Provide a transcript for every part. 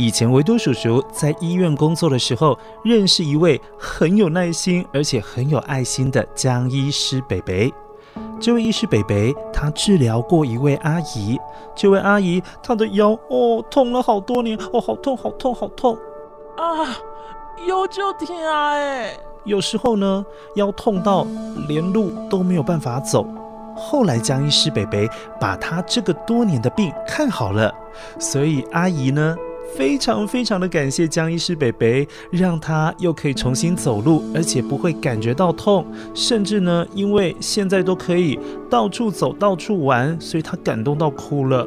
以前维多叔叔在医院工作的时候，认识一位很有耐心而且很有爱心的江医师伯伯。这位医师伯伯，他治疗过一位阿姨。这位阿姨，她的腰哦痛了好多年，哦好痛，好痛，好痛啊！腰就疼啊哎。有时候呢，腰痛到连路都没有办法走。后来江医师伯伯把他这个多年的病看好了，所以阿姨呢非常非常的感谢江医师北北，让他又可以重新走路，而且不会感觉到痛，甚至呢因为现在都可以到处走到处玩，所以他感动到哭了。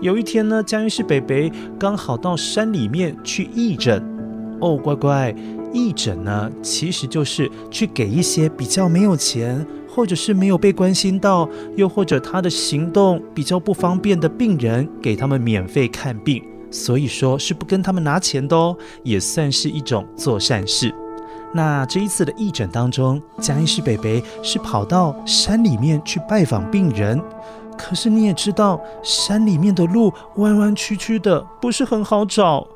有一天呢，江医师北北刚好到山里面去义诊，哦乖乖，义诊呢其实就是去给一些比较没有钱。或者是没有被关心到，又或者他的行动比较不方便的病人，给他们免费看病，所以说是不跟他们拿钱的哦，也算是一种做善事。那这一次的义诊当中，江医师北北是跑到山里面去拜访病人，可是你也知道，山里面的路弯弯曲曲的，不是很好找。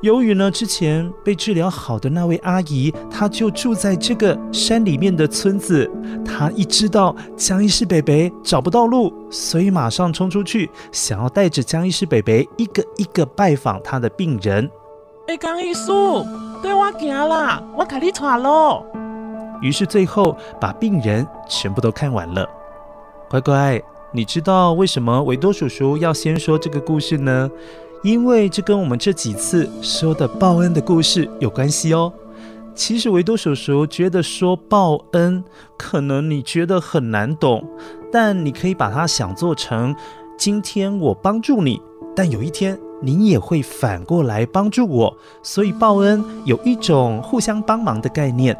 由于呢，之前被治疗好的那位阿姨，她就住在这个山里面的村子。她一知道江医师伯伯找不到路，所以马上冲出去，想要带着江医师伯伯一个一个拜访他的病人。哎，江医师，对我行啦，我给你传路。于是最后把病人全部都看完了。乖乖，你知道为什么维多叔叔要先说这个故事呢？因为这跟我们这几次说的报恩的故事有关系哦。其实维多叔叔觉得说报恩，可能你觉得很难懂，但你可以把它想做成：今天我帮助你，但有一天你也会反过来帮助我，所以报恩有一种互相帮忙的概念。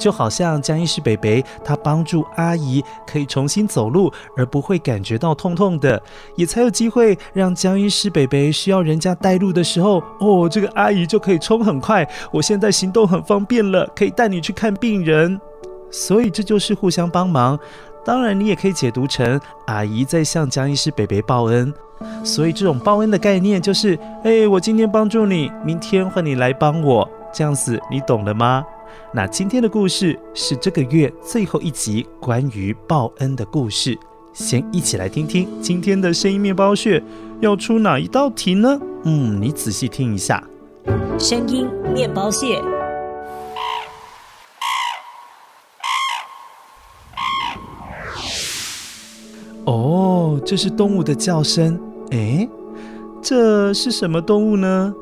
就好像江医师北北，他帮助阿姨可以重新走路，而不会感觉到痛痛的，也才有机会让江医师北北需要人家带路的时候，哦，这个阿姨就可以冲很快。我现在行动很方便了，可以带你去看病人。所以这就是互相帮忙。当然，你也可以解读成阿姨在向江医师北北报恩。所以这种报恩的概念就是，哎，我今天帮助你，明天换你来帮我，这样子你懂了吗？那今天的故事是这个月最后一集关于报恩的故事，先一起来听听今天的声音面包屑要出哪一道题呢？嗯，你仔细听一下。声音面包屑。哦，这是动物的叫声。诶，这是什么动物呢？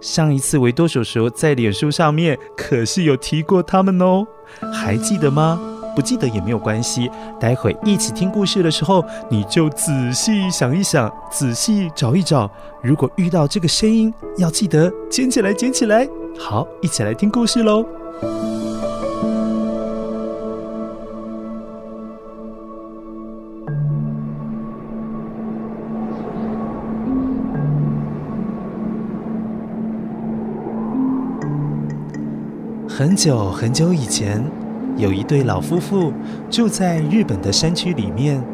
上一次维多叔叔在脸书上面可是有提过他们哦，还记得吗？不记得也没有关系，待会一起听故事的时候，你就仔细想一想，仔细找一找。如果遇到这个声音，要记得捡起来，捡起来。好，一起来听故事喽。很久很久以前，有一对老夫妇住在日本的山区里面。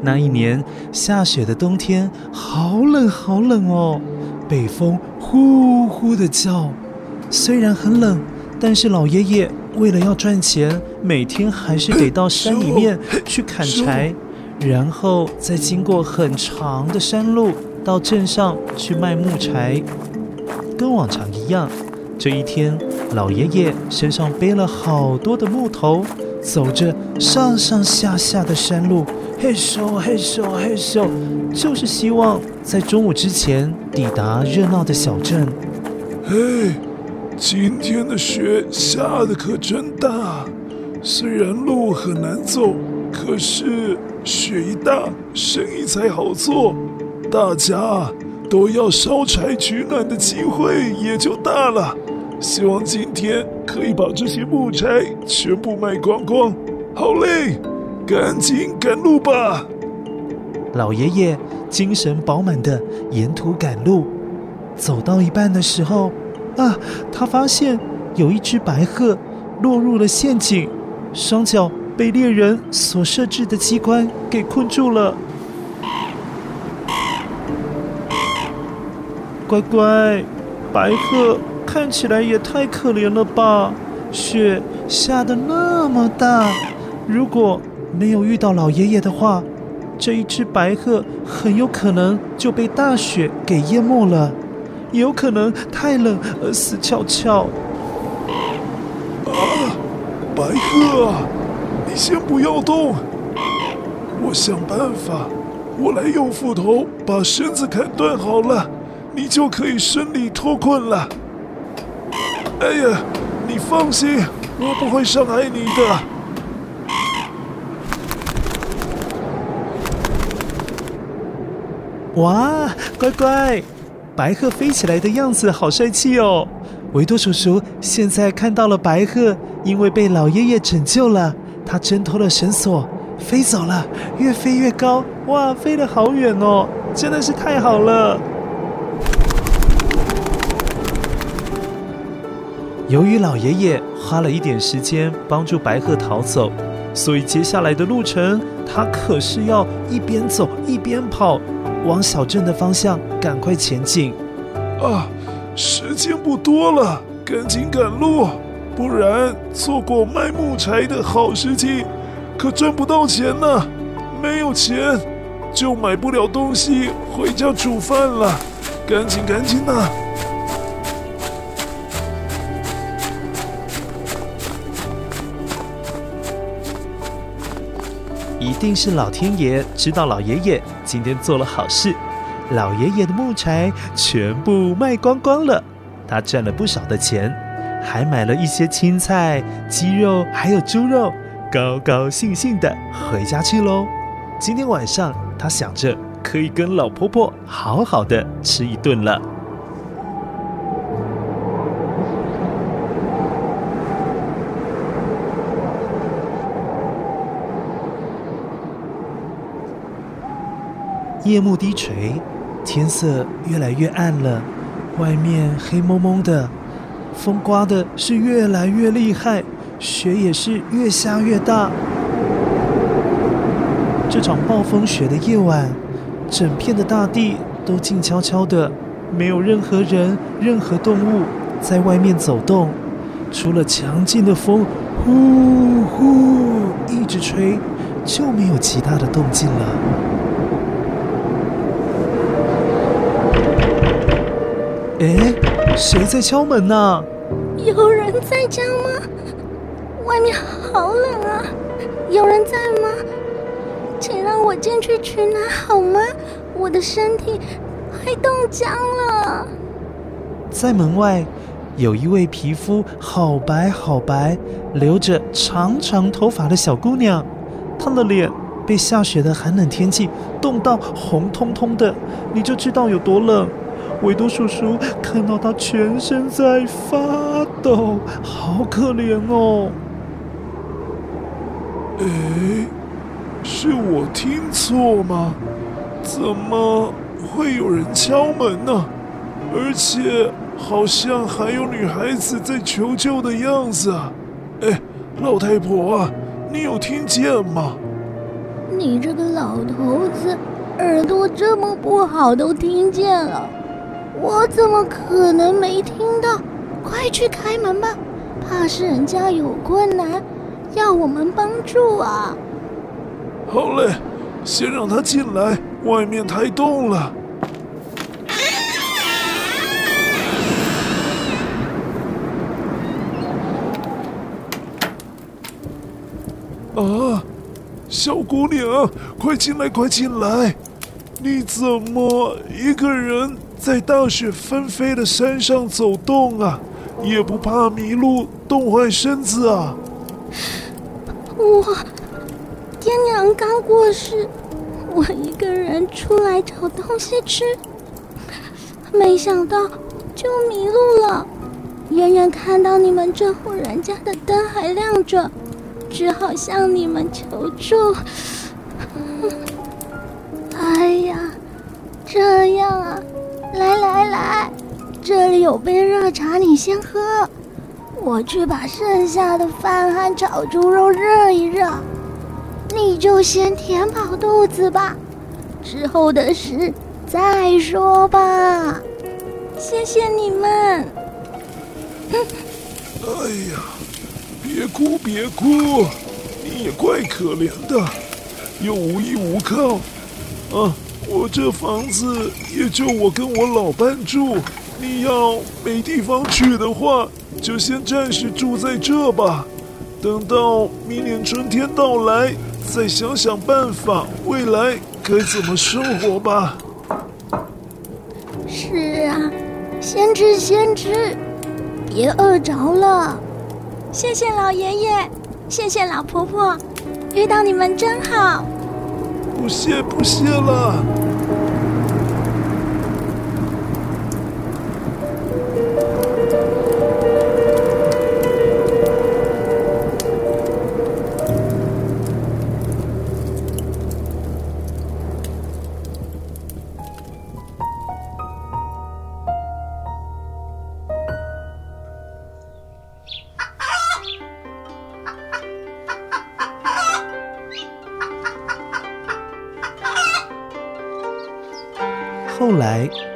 那一年下雪的冬天，好冷好冷哦，北风呼呼的叫。虽然很冷，但是老爷爷为了要赚钱，每天还是得到山里面去砍柴，然后再经过很长的山路到镇上去卖木柴。跟往常一样，这一天老爷爷身上背了好多的木头，走着上上下下的山路。嘿咻嘿咻嘿咻，就是希望在中午之前抵达热闹的小镇。嘿，今天的雪下的可真大，虽然路很难走，可是雪一大，生意才好做，大家都要烧柴取暖的机会也就大了。希望今天可以把这些木柴全部卖光光。好嘞。赶紧赶路吧！老爷爷精神饱满地沿途赶路，走到一半的时候，啊，他发现有一只白鹤落入了陷阱，双脚被猎人所设置的机关给困住了。乖乖，白鹤看起来也太可怜了吧！雪下的那么大，如果……没有遇到老爷爷的话，这一只白鹤很有可能就被大雪给淹没了，有可能太冷而死翘翘。啊，白鹤，你先不要动，我想办法，我来用斧头把绳子砍断好了，你就可以顺利脱困了。哎呀，你放心，我不会伤害你的。哇，乖乖，白鹤飞起来的样子好帅气哦！维多叔叔现在看到了白鹤，因为被老爷爷拯救了，他挣脱了绳索，飞走了，越飞越高，哇，飞得好远哦，真的是太好了！由于老爷爷花了一点时间帮助白鹤逃走，所以接下来的路程，他可是要一边走一边跑。往小镇的方向赶快前进！啊，时间不多了，赶紧赶路，不然错过卖木柴的好时机，可赚不到钱呢。没有钱，就买不了东西回家煮饭了。赶紧赶紧呐！一定是老天爷知道老爷爷今天做了好事，老爷爷的木柴全部卖光光了，他赚了不少的钱，还买了一些青菜、鸡肉还有猪肉，高高兴兴的回家去喽。今天晚上他想着可以跟老婆婆好好的吃一顿了。夜幕低垂，天色越来越暗了，外面黑蒙蒙的，风刮的是越来越厉害，雪也是越下越大。这场暴风雪的夜晚，整片的大地都静悄悄的，没有任何人、任何动物在外面走动，除了强劲的风呼呼一直吹，就没有其他的动静了。哎，谁在敲门呢？有人在家吗？外面好冷啊！有人在吗？请让我进去取暖好吗？我的身体快冻僵了。在门外，有一位皮肤好白好白、留着长长头发的小姑娘，她的脸被下雪的寒冷天气冻到红彤彤的，你就知道有多冷。维多叔叔看到他全身在发抖，好可怜哦。哎，是我听错吗？怎么会有人敲门呢？而且好像还有女孩子在求救的样子啊！哎，老太婆啊，你有听见吗？你这个老头子，耳朵这么不好，都听见了，我怎么可能没听到？快去开门吧，怕是人家有困难，要我们帮助啊！好嘞，先让他进来，外面太冻了。啊，小姑娘，快进来，快进来！你怎么一个人在大雪纷飞的山上走动啊？也不怕迷路冻坏身子啊？我爹娘刚过世，我一个人出来找东西吃，没想到就迷路了。远远看到你们这户人家的灯还亮着。只好向你们求助。有杯热茶，你先喝。我去把剩下的饭和炒猪肉热一热，你就先填饱肚子吧。之后的事再说吧。谢谢你们。哎呀。别哭，别哭，你也怪可怜的，又无依无靠。啊，我这房子也就我跟我老伴住，你要没地方去的话，就先暂时住在这吧。等到明年春天到来，再想想办法，未来该怎么生活吧。是啊，先吃先吃，别饿着了。谢谢老爷爷，谢谢老婆婆，遇到你们真好。不谢不谢了。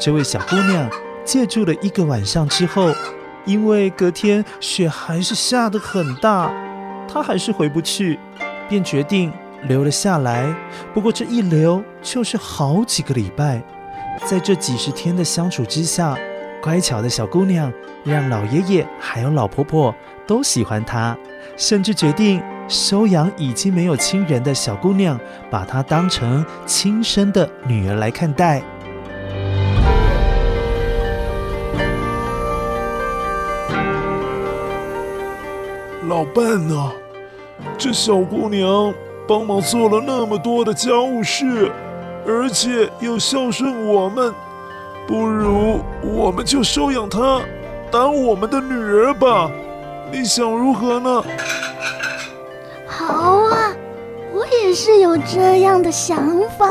这位小姑娘借住了一个晚上之后，因为隔天雪还是下得很大，她还是回不去，便决定留了下来。不过这一留就是好几个礼拜，在这几十天的相处之下，乖巧的小姑娘让老爷爷还有老婆婆都喜欢她，甚至决定收养已经没有亲人的小姑娘，把她当成亲生的女儿来看待。老伴呢？这小姑娘帮忙做了那么多的家务事，而且又孝顺我们，不如我们就收养她，当我们的女儿吧。你想如何呢？好啊，我也是有这样的想法。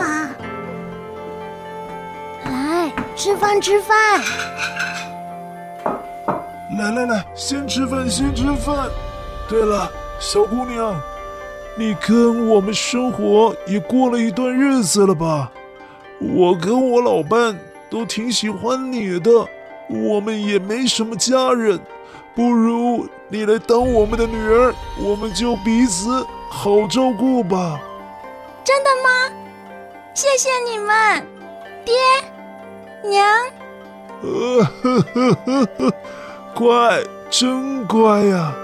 来，吃饭，吃饭。来来来，先吃饭，先吃饭。对了，小姑娘，你跟我们生活也过了一段日子了吧？我跟我老伴都挺喜欢你的，我们也没什么家人，不如你来当我们的女儿，我们就彼此好照顾吧。真的吗？谢谢你们，爹娘。呃呵呵呵呵，乖，真乖呀。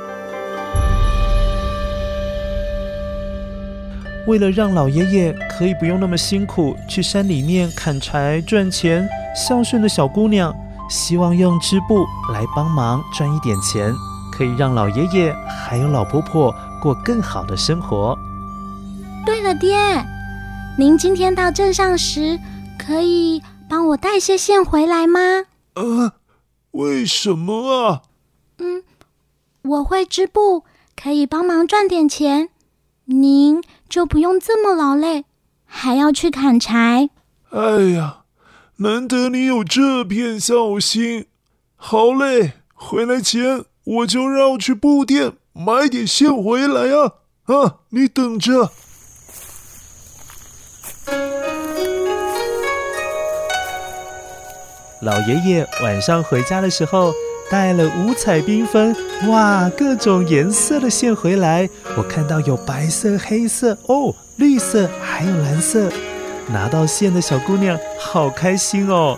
为了让老爷爷可以不用那么辛苦去山里面砍柴赚钱，孝顺的小姑娘希望用织布来帮忙赚一点钱，可以让老爷爷还有老婆婆过更好的生活。对了，爹，您今天到镇上时，可以帮我带些线回来吗？呃，为什么啊？嗯，我会织布，可以帮忙赚点钱。您就不用这么劳累，还要去砍柴。哎呀，难得你有这片孝心，好嘞，回来前我就绕去布店买点线回来啊！啊，你等着。老爷爷晚上回家的时候，带了五彩缤纷、哇，各种颜色的线回来。我看到有白色、黑色、哦，绿色，还有蓝色。拿到线的小姑娘好开心哦。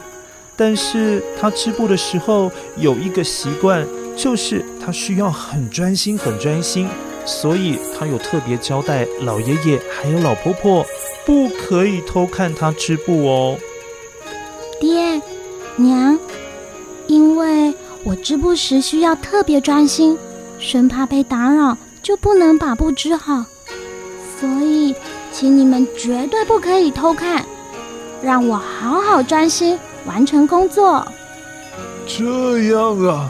但是她织布的时候有一个习惯，就是她需要很专心、很专心，所以她有特别交代老爷爷还有老婆婆，不可以偷看她织布哦。爹。娘，我织布时需要特别专心，生怕被打扰，就不能把布织好，所以请你们绝对不可以偷看，让我好好专心完成工作。这样啊，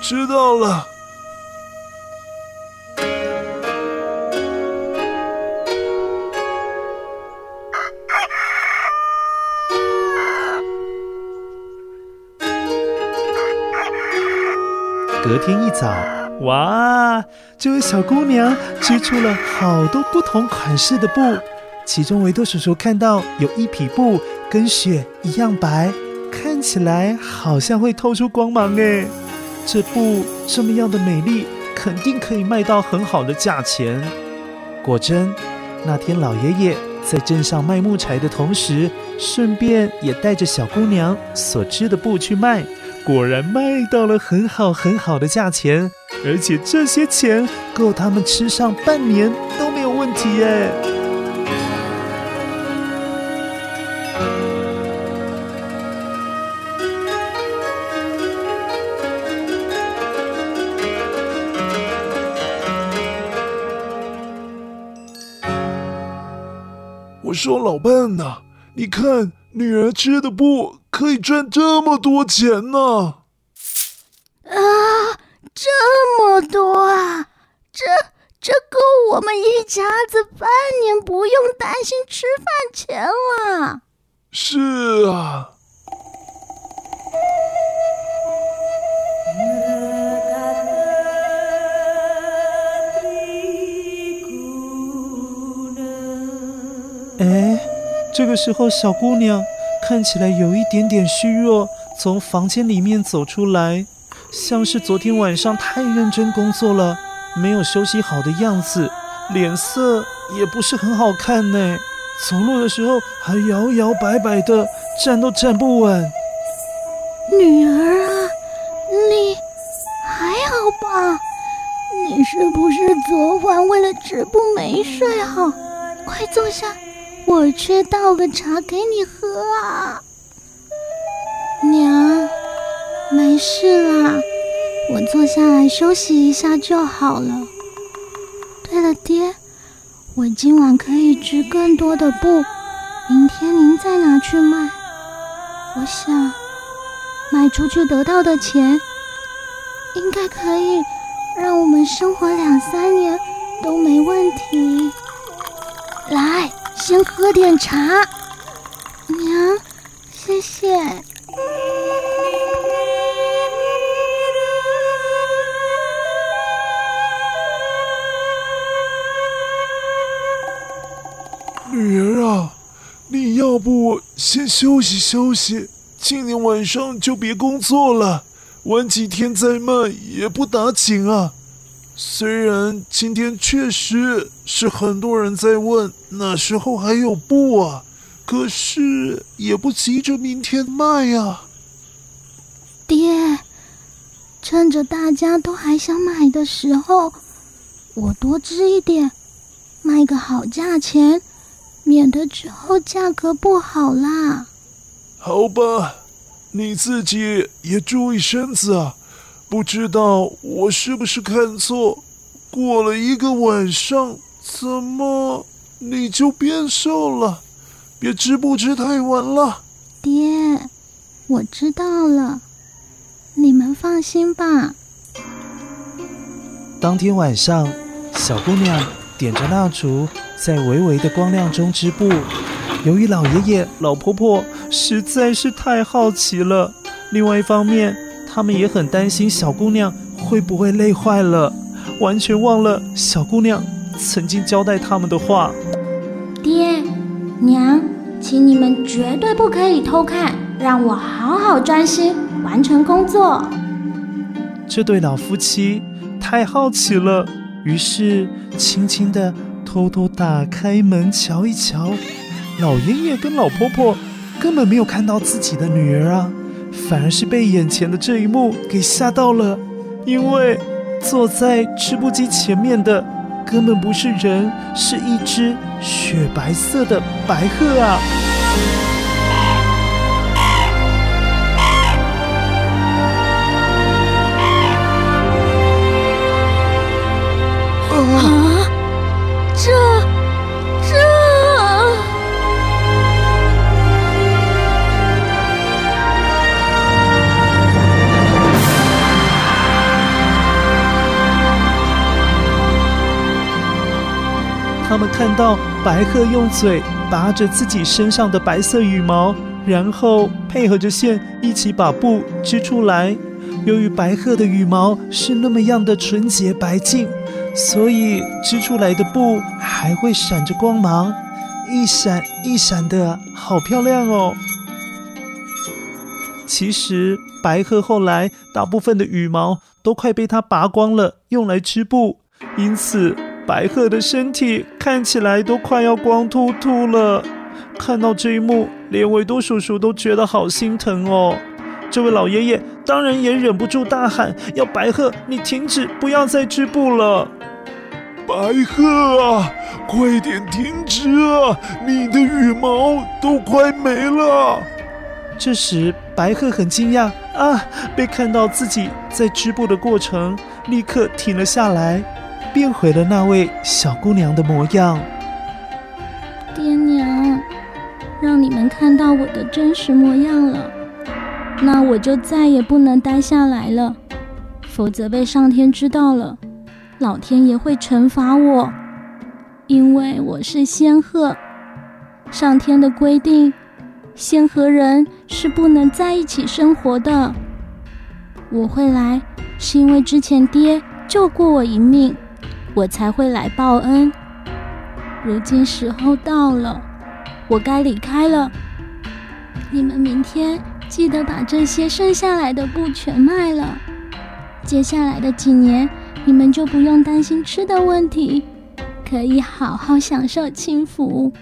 知道了。隔天一早，哇，这位小姑娘织出了好多不同款式的布。其中维多叔叔看到有一匹布跟雪一样白，看起来好像会透出光芒诶。这布这么样的美丽，肯定可以卖到很好的价钱。果真，那天老爷爷在镇上卖木柴的同时，顺便也带着小姑娘所织的布去卖。果然卖到了很好很好的价钱，而且这些钱够他们吃上半年都没有问题耶。我说老伴呐，你看女儿吃的布。可以赚这么多钱呢！啊，这么多啊！这这够我们一家子半年不用担心吃饭钱了。是啊。哎，这个时候小姑娘。看起来有一点点虚弱，从房间里面走出来，像是昨天晚上太认真工作了，没有休息好的样子，脸色也不是很好看呢。走路的时候还摇摇摆摆的，站都站不稳。女儿啊，你还好吧？你是不是昨晚为了织布没睡好？快坐下。我去倒个茶给你喝啊，娘，没事啦，我坐下来休息一下就好了。对了，爹，我今晚可以织更多的布，明天您再拿去卖。我想卖出去得到的钱，应该可以让我们生活两三年都没问题。来。先喝点茶，娘，谢谢。女儿啊，你要不先休息休息，今天晚上就别工作了，晚几天再卖也不打紧啊。虽然今天确实是很多人在问，哪时候还有布啊？可是也不急着明天卖呀。爹，趁着大家都还想买的时候，我多织一点，卖个好价钱，免得之后价格不好啦。好吧，你自己也注意身子啊。不知道我是不是看错，过了一个晚上，怎么你就变瘦了？别织布织太晚了。爹，我知道了，你们放心吧。当天晚上，小姑娘点着蜡烛，在微微的光亮中织布。由于老爷爷、老婆婆实在是太好奇了，另外一方面。他们也很担心小姑娘会不会累坏了，完全忘了小姑娘曾经交代他们的话。爹娘，请你们绝对不可以偷看，让我好好专心完成工作。这对老夫妻太好奇了，于是轻轻的偷偷打开门瞧一瞧。老爷爷跟老婆婆根本没有看到自己的女儿啊，反而是被眼前的这一幕给吓到了，因为坐在织布机前面的根本不是人，是一只雪白色的白鹤啊！我们看到白鹤用嘴拔着自己身上的白色羽毛，然后配合着线一起把布织出来。由于白鹤的羽毛是那么样的纯洁白净。所以织出来的布还会闪着光芒，一闪一闪的，好漂亮哦。其实白鹤后来大部分的羽毛都快被它拔光了，用来织布，因此白鹤的身体看起来都快要光秃秃了。看到这一幕，连维多叔叔都觉得好心疼哦。这位老爷爷当然也忍不住大喊：“要白鹤，你停止，不要再织布了！”白鹤啊，快点停止啊！你的羽毛都快没了。这时，白鹤很惊讶啊，被看到自己在织布的过程，立刻停了下来，变回了那位小姑娘的模样。爹娘，让你们看到我的真实模样了，那我就再也不能待下来了，否则被上天知道了。老天爷会惩罚我，因为我是仙鹤。上天的规定，仙和人是不能在一起生活的。我会来，是因为之前爹救过我一命，我才会来报恩。如今时候到了，我该离开了。你们明天记得把这些剩下来的布全卖了。接下来的几年。你们就不用担心吃的问题，可以好好享受清福。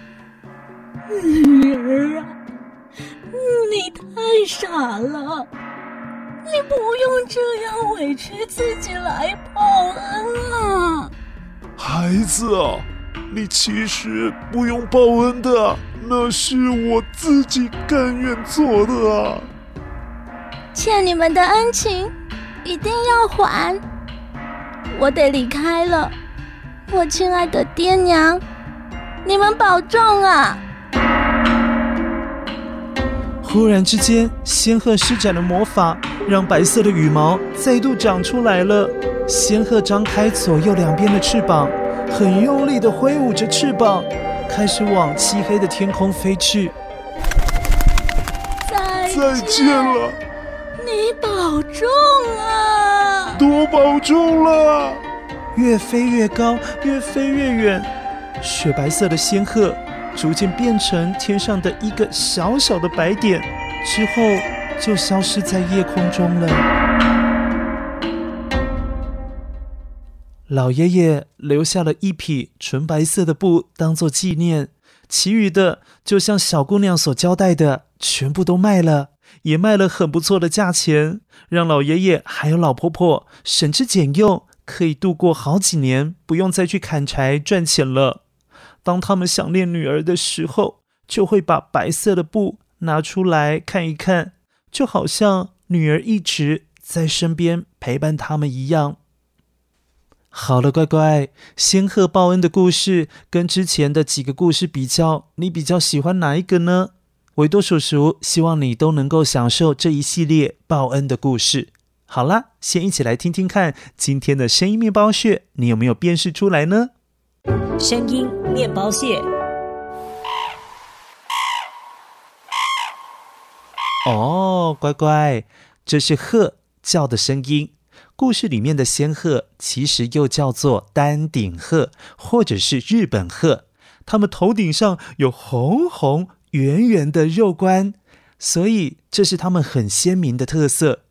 女儿啊，你太傻了，你不用这样委屈自己来报恩啊。孩子啊，你其实不用报恩的，那是我自己甘愿做的啊。欠你们的恩情，一定要还。我得离开了，我亲爱的爹娘，你们保重啊！忽然之间，仙鹤施展了魔法，让白色的羽毛再度长出来了。仙鹤张开左右两边的翅膀，很用力地挥舞着翅膀，开始往漆黑的天空飞去。再见，再见了，你保重啊！多保重了！越飞越高，越飞越远，雪白色的仙鹤逐渐变成天上的一个小小的白点，之后就消失在夜空中了。老爷爷留下了一匹纯白色的布当做纪念，其余的就像小姑娘所交代的，全部都卖了。也卖了很不错的价钱，让老爷爷还有老婆婆省吃俭用，可以度过好几年，不用再去砍柴赚钱了。当他们想念女儿的时候，就会把白色的布拿出来看一看，就好像女儿一直在身边陪伴他们一样。好了，乖乖，仙鹤报恩的故事跟之前的几个故事比较，你比较喜欢哪一个呢？维多叔叔希望你都能够享受这一系列报恩的故事。好啦，先一起来听听看今天的声音面包屑，你有没有辨识出来呢？声音面包屑。哦，乖乖，这是鹤叫的声音。故事里面的仙鹤其实又叫做丹顶鹤，或者是日本鹤。它们头顶上有红红圆圆的肉冠，所以这是它们很鲜明的特色。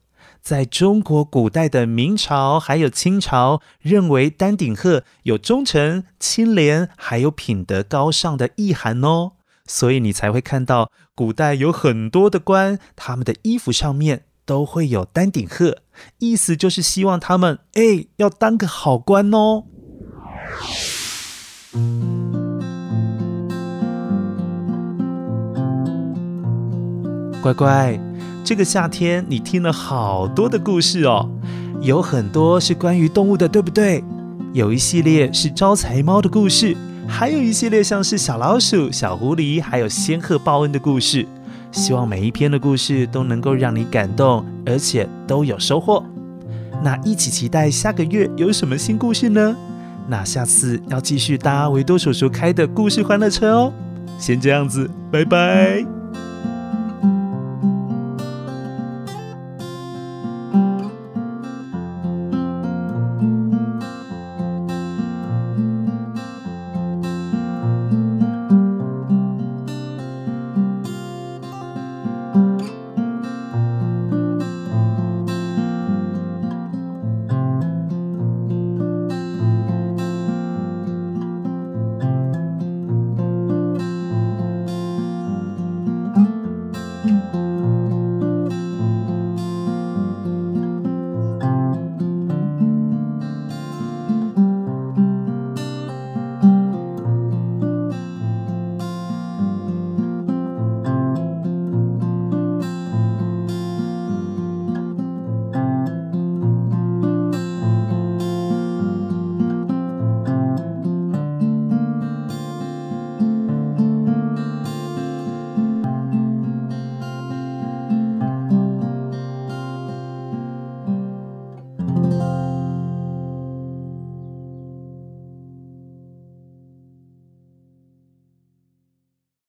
在中国古代的明朝还有清朝，认为丹顶鹤有忠诚、清廉，还有品德高尚的意涵哦。所以你才会看到古代有很多的官，他们的衣服上面。都会有丹顶鹤，意思就是希望他们哎要当个好官哦。乖乖，这个夏天你听了好多的故事哦，有很多是关于动物的，对不对？有一系列是招财猫的故事，还有一系列像是小老鼠、小狐狸，还有仙鹤报恩的故事。希望每一篇的故事都能够让你感动，而且都有收获。那一起期待下个月有什么新故事呢？那下次要继续搭维多叔叔开的故事欢乐车哦。先这样子，拜拜。